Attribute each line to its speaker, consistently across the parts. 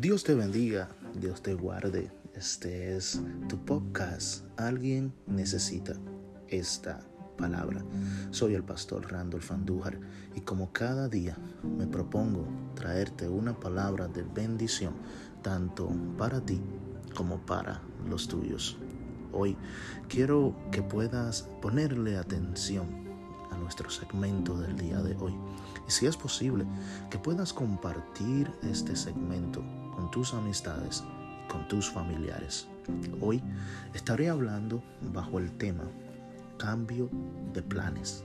Speaker 1: Dios te bendiga, Dios te guarde. Este es tu podcast. Alguien necesita esta palabra. Soy el pastor Randolph Andújar y como cada día me propongo traerte una palabra de bendición tanto para ti como para los tuyos. Hoy quiero que puedas ponerle atención a nuestro segmento del día de hoy. Y si es posible, que puedas compartir este segmento con tus amistades y con tus familiares. Hoy estaré hablando bajo el tema cambio de planes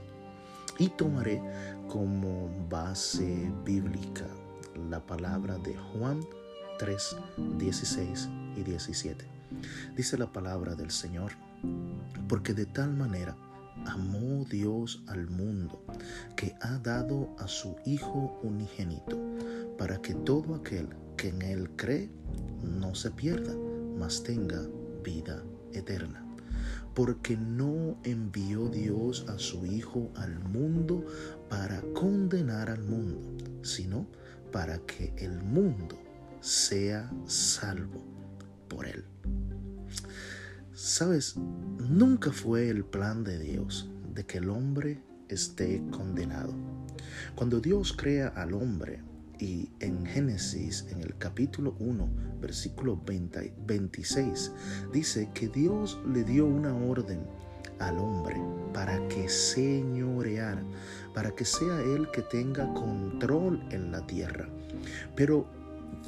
Speaker 1: y tomaré como base bíblica la palabra de Juan 3, 16 y 17. Dice la palabra del Señor, porque de tal manera amó Dios al mundo, que ha dado a su Hijo unigénito, para que todo aquel que en Él cree no se pierda, mas tenga vida eterna. Porque no envió Dios a su Hijo al mundo para condenar al mundo, sino para que el mundo sea salvo por Él. Sabes, nunca fue el plan de Dios de que el hombre esté condenado. Cuando Dios crea al hombre, y en Génesis, en el capítulo 1, versículo 26, dice que Dios le dio una orden al hombre para que señoreara, para que sea él que tenga control en la tierra. Pero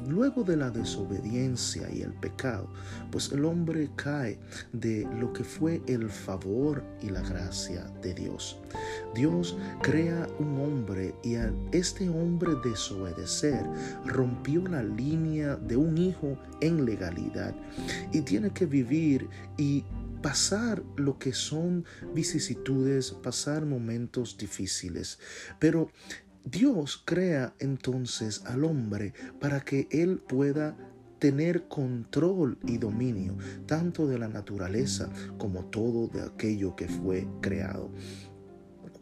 Speaker 1: Luego de la desobediencia y el pecado, pues el hombre cae de lo que fue el favor y la gracia de Dios. Dios crea un hombre y a este hombre desobedecer rompió la línea de un hijo en legalidad y tiene que vivir y pasar lo que son vicisitudes, pasar momentos difíciles. Pero Dios crea entonces al hombre para que él pueda tener control y dominio tanto de la naturaleza como todo de aquello que fue creado.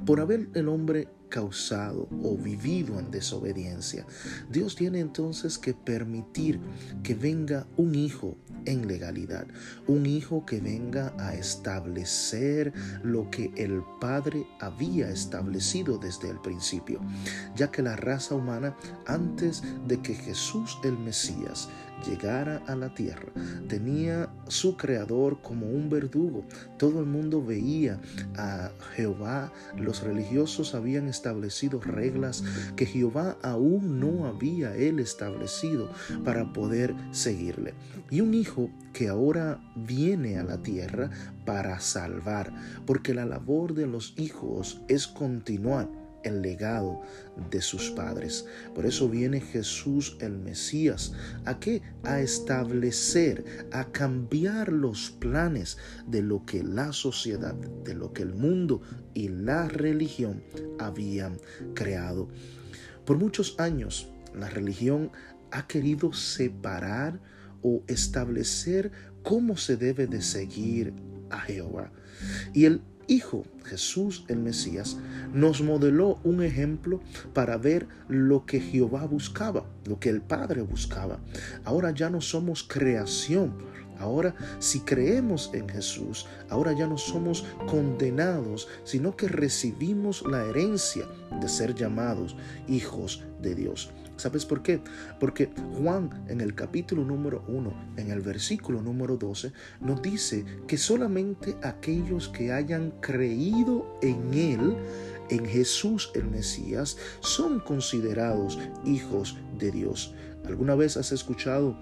Speaker 1: Por haber el hombre causado o vivido en desobediencia, Dios tiene entonces que permitir que venga un hijo en legalidad, un hijo que venga a establecer lo que el Padre había establecido desde el principio, ya que la raza humana antes de que Jesús el Mesías llegara a la tierra, tenía su creador como un verdugo. Todo el mundo veía a Jehová. Los religiosos habían establecido reglas que Jehová aún no había él establecido para poder seguirle. Y un hijo que ahora viene a la tierra para salvar, porque la labor de los hijos es continuar el legado de sus padres. Por eso viene Jesús el Mesías. ¿A qué? A establecer, a cambiar los planes de lo que la sociedad, de lo que el mundo y la religión habían creado. Por muchos años la religión ha querido separar o establecer cómo se debe de seguir a Jehová. Y el Hijo, Jesús el Mesías, nos modeló un ejemplo para ver lo que Jehová buscaba, lo que el Padre buscaba. Ahora ya no somos creación. Ahora, si creemos en Jesús, ahora ya no somos condenados, sino que recibimos la herencia de ser llamados hijos de Dios. ¿Sabes por qué? Porque Juan en el capítulo número 1, en el versículo número 12, nos dice que solamente aquellos que hayan creído en Él, en Jesús el Mesías, son considerados hijos de Dios. ¿Alguna vez has escuchado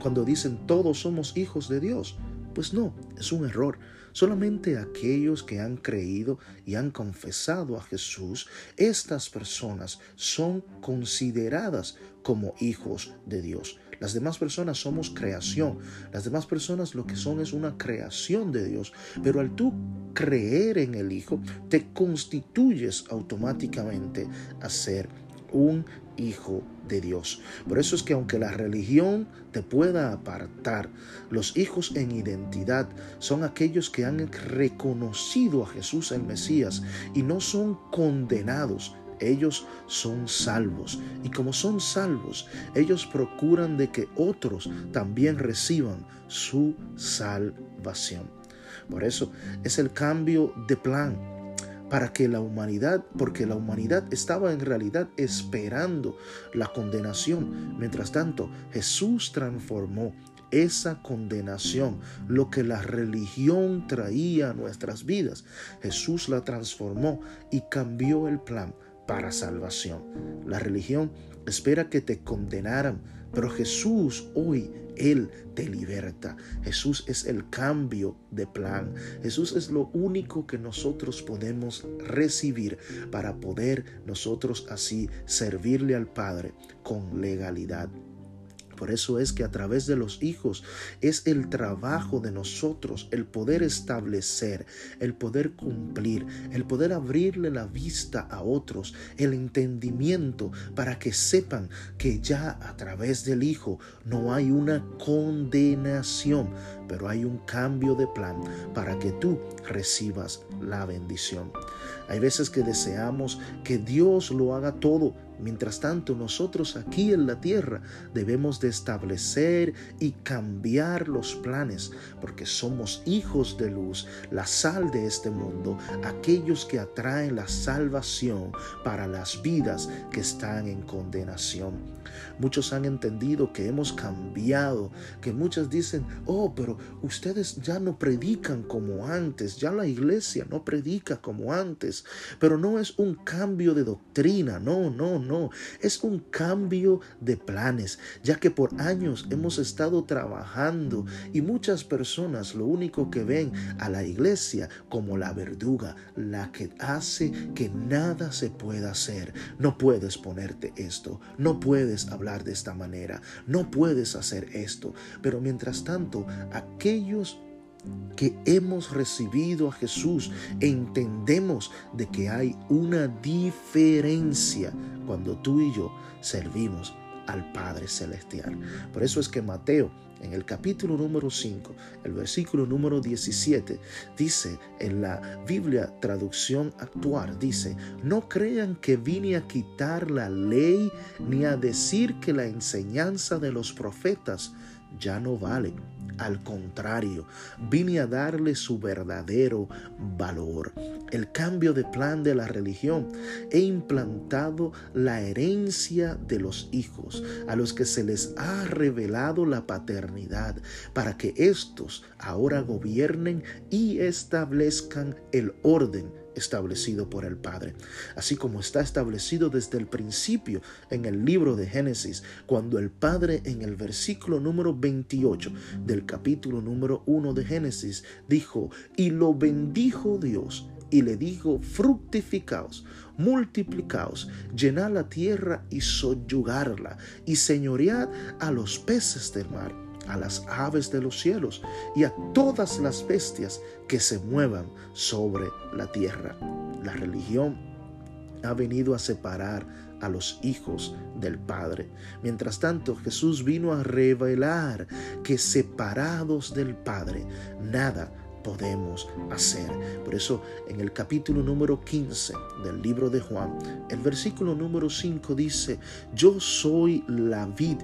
Speaker 1: cuando dicen todos somos hijos de Dios? Pues no, es un error. Solamente aquellos que han creído y han confesado a Jesús, estas personas son consideradas como hijos de Dios. Las demás personas somos creación. Las demás personas lo que son es una creación de Dios. Pero al tú creer en el Hijo, te constituyes automáticamente a ser un hijo de Dios. Por eso es que aunque la religión te pueda apartar, los hijos en identidad son aquellos que han reconocido a Jesús el Mesías y no son condenados ellos son salvos y como son salvos, ellos procuran de que otros también reciban su salvación. Por eso es el cambio de plan para que la humanidad, porque la humanidad estaba en realidad esperando la condenación. Mientras tanto, Jesús transformó esa condenación, lo que la religión traía a nuestras vidas. Jesús la transformó y cambió el plan para salvación. La religión espera que te condenaran, pero Jesús hoy él te liberta. Jesús es el cambio de plan. Jesús es lo único que nosotros podemos recibir para poder nosotros así servirle al Padre con legalidad. Por eso es que a través de los hijos es el trabajo de nosotros el poder establecer, el poder cumplir, el poder abrirle la vista a otros, el entendimiento para que sepan que ya a través del hijo no hay una condenación, pero hay un cambio de plan para que tú recibas la bendición. Hay veces que deseamos que Dios lo haga todo, Mientras tanto, nosotros aquí en la tierra debemos de establecer y cambiar los planes, porque somos hijos de luz, la sal de este mundo, aquellos que atraen la salvación para las vidas que están en condenación. Muchos han entendido que hemos cambiado, que muchas dicen, oh, pero ustedes ya no predican como antes, ya la iglesia no predica como antes, pero no es un cambio de doctrina, no, no, no, es un cambio de planes, ya que por años hemos estado trabajando y muchas personas lo único que ven a la iglesia como la verduga, la que hace que nada se pueda hacer. No puedes ponerte esto, no puedes hablar de esta manera, no puedes hacer esto, pero mientras tanto, aquellos que hemos recibido a Jesús, entendemos de que hay una diferencia cuando tú y yo servimos al Padre Celestial. Por eso es que Mateo en el capítulo número 5, el versículo número 17, dice en la Biblia traducción actual, dice, no crean que vine a quitar la ley ni a decir que la enseñanza de los profetas ya no vale. Al contrario, vine a darle su verdadero valor. El cambio de plan de la religión he implantado la herencia de los hijos, a los que se les ha revelado la paternidad, para que éstos ahora gobiernen y establezcan el orden establecido por el Padre, así como está establecido desde el principio en el libro de Génesis, cuando el Padre en el versículo número 28 del capítulo número 1 de Génesis dijo, y lo bendijo Dios y le dijo, fructificaos, multiplicaos, llenad la tierra y soyugarla, y señoread a los peces del mar a las aves de los cielos y a todas las bestias que se muevan sobre la tierra. La religión ha venido a separar a los hijos del Padre. Mientras tanto, Jesús vino a revelar que separados del Padre, nada podemos hacer. Por eso en el capítulo número 15 del libro de Juan, el versículo número 5 dice, yo soy la vid,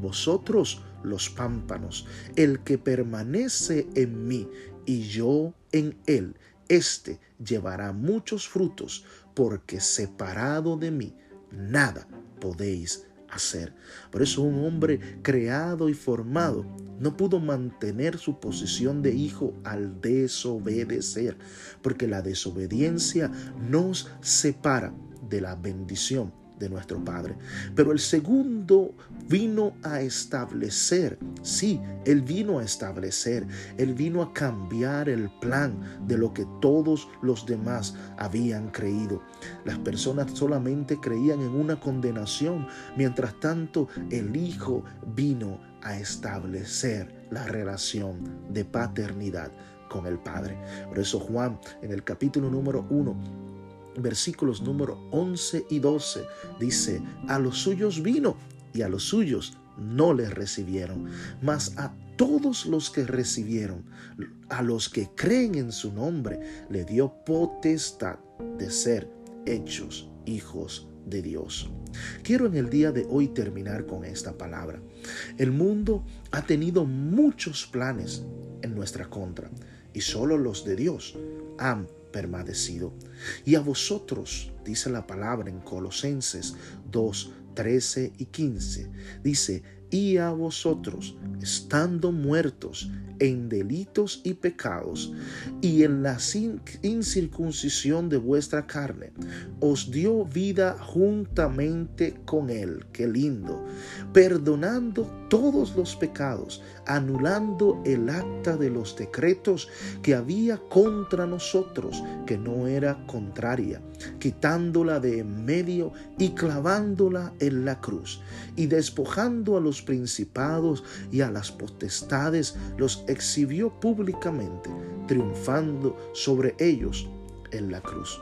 Speaker 1: vosotros los pámpanos. El que permanece en mí y yo en él, éste llevará muchos frutos, porque separado de mí nada podéis hacer. Por eso un hombre creado y formado no pudo mantener su posición de hijo al desobedecer, porque la desobediencia nos separa de la bendición de nuestro Padre. Pero el segundo vino a establecer, sí, Él vino a establecer, Él vino a cambiar el plan de lo que todos los demás habían creído. Las personas solamente creían en una condenación, mientras tanto el Hijo vino a establecer la relación de paternidad con el Padre. Por eso Juan en el capítulo número 1 versículos número 11 y 12 dice, a los suyos vino y a los suyos no les recibieron, mas a todos los que recibieron, a los que creen en su nombre, le dio potestad de ser hechos hijos de Dios. Quiero en el día de hoy terminar con esta palabra. El mundo ha tenido muchos planes en nuestra contra y solo los de Dios han permanecido. Y a vosotros, dice la palabra en Colosenses 2, 13 y 15, dice, y a vosotros, estando muertos en delitos y pecados, y en la incircuncisión de vuestra carne, os dio vida juntamente con él, qué lindo, perdonando todos los pecados, anulando el acta de los decretos que había contra nosotros, que no era contraria, quitándola de en medio y clavándola en la cruz, y despojando a los principados y a las potestades, exhibió públicamente, triunfando sobre ellos en la cruz.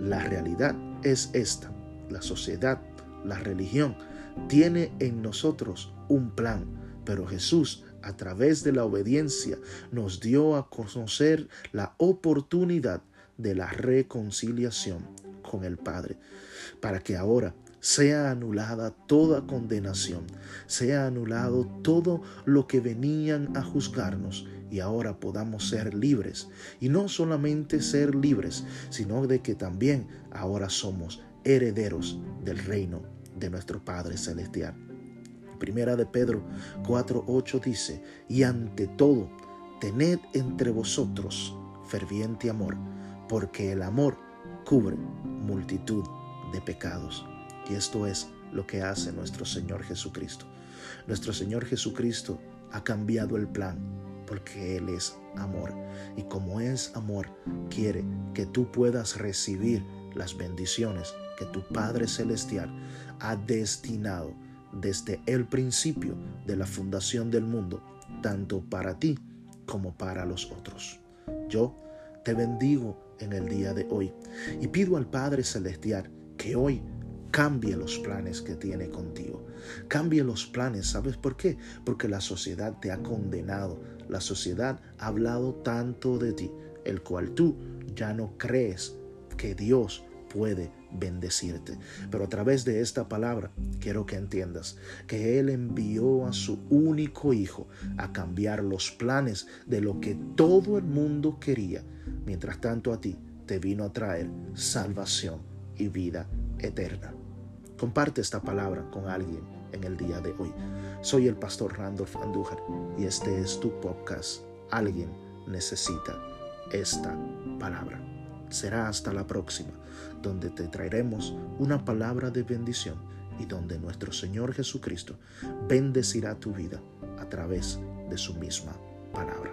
Speaker 1: La realidad es esta. La sociedad, la religión, tiene en nosotros un plan, pero Jesús a través de la obediencia nos dio a conocer la oportunidad de la reconciliación con el Padre, para que ahora sea anulada toda condenación, sea anulado todo lo que venían a juzgarnos y ahora podamos ser libres. Y no solamente ser libres, sino de que también ahora somos herederos del reino de nuestro Padre Celestial. Primera de Pedro 4:8 dice, y ante todo, tened entre vosotros ferviente amor, porque el amor cubre multitud de pecados. Y esto es lo que hace nuestro Señor Jesucristo. Nuestro Señor Jesucristo ha cambiado el plan porque Él es amor. Y como es amor, quiere que tú puedas recibir las bendiciones que tu Padre Celestial ha destinado desde el principio de la fundación del mundo, tanto para ti como para los otros. Yo te bendigo en el día de hoy y pido al Padre Celestial que hoy Cambie los planes que tiene contigo. Cambie los planes. ¿Sabes por qué? Porque la sociedad te ha condenado. La sociedad ha hablado tanto de ti, el cual tú ya no crees que Dios puede bendecirte. Pero a través de esta palabra quiero que entiendas que Él envió a su único Hijo a cambiar los planes de lo que todo el mundo quería. Mientras tanto a ti te vino a traer salvación y vida eterna. Comparte esta palabra con alguien en el día de hoy. Soy el pastor Randolph Andújar y este es tu podcast. Alguien necesita esta palabra. Será hasta la próxima, donde te traeremos una palabra de bendición y donde nuestro Señor Jesucristo bendecirá tu vida a través de su misma palabra.